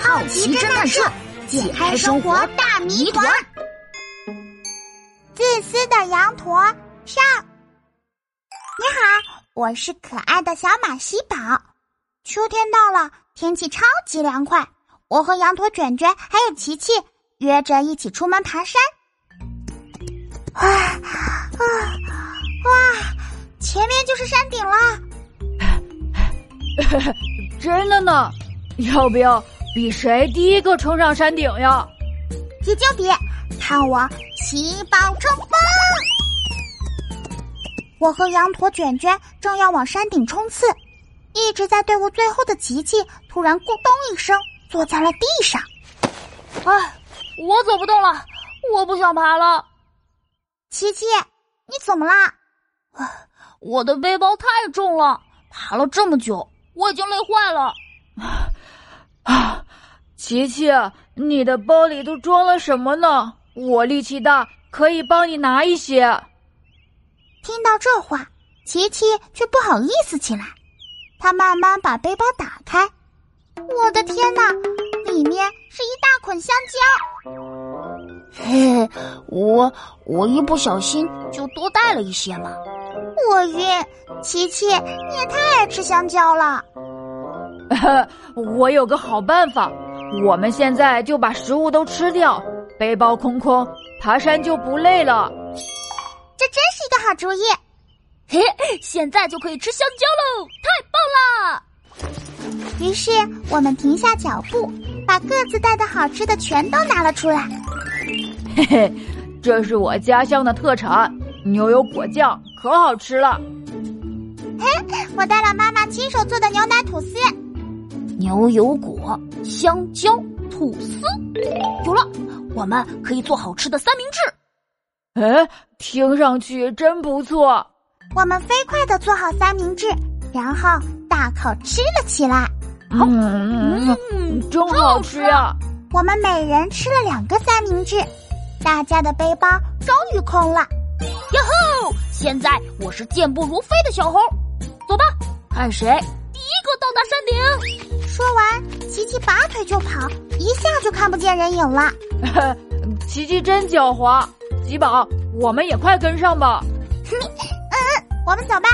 好奇侦探社解开生活大谜团。自私的羊驼上。你好，我是可爱的小马西宝。秋天到了，天气超级凉快。我和羊驼卷卷还有琪琪约着一起出门爬山。哇啊哇！前面就是山顶了。真的呢？要不要比谁第一个冲上山顶呀？比就比，看我喜宝冲锋！我和羊驼卷卷正要往山顶冲刺，一直在队伍最后的琪琪突然咕咚一声坐在了地上。哎，我走不动了，我不想爬了。琪琪，你怎么啦？啊，我的背包太重了，爬了这么久，我已经累坏了。啊，琪琪，你的包里都装了什么呢？我力气大，可以帮你拿一些。听到这话，琪琪却不好意思起来。他慢慢把背包打开，我的天哪，里面是一大捆香蕉。嘿，我我一不小心就多带了一些嘛。我晕，琪琪，你也太爱吃香蕉了。我有个好办法，我们现在就把食物都吃掉，背包空空，爬山就不累了。这真是一个好主意！嘿，现在就可以吃香蕉喽，太棒了！于是我们停下脚步，把各自带的好吃的全都拿了出来。嘿嘿，这是我家乡的特产牛油果酱，可好吃了。嘿，我带了妈妈亲手做的牛奶吐司。牛油果、香蕉、吐司，有了，我们可以做好吃的三明治。哎，听上去真不错。我们飞快的做好三明治，然后大口吃了起来。嗯嗯，真好吃呀！我们每人吃了两个三明治，大家的背包终于空了。哟吼！现在我是健步如飞的小猴，走吧，看谁第一个到达山顶。说完，琪琪拔腿就跑，一下就看不见人影了。琪琪真狡猾，吉宝，我们也快跟上吧。嗯嗯，我们走吧。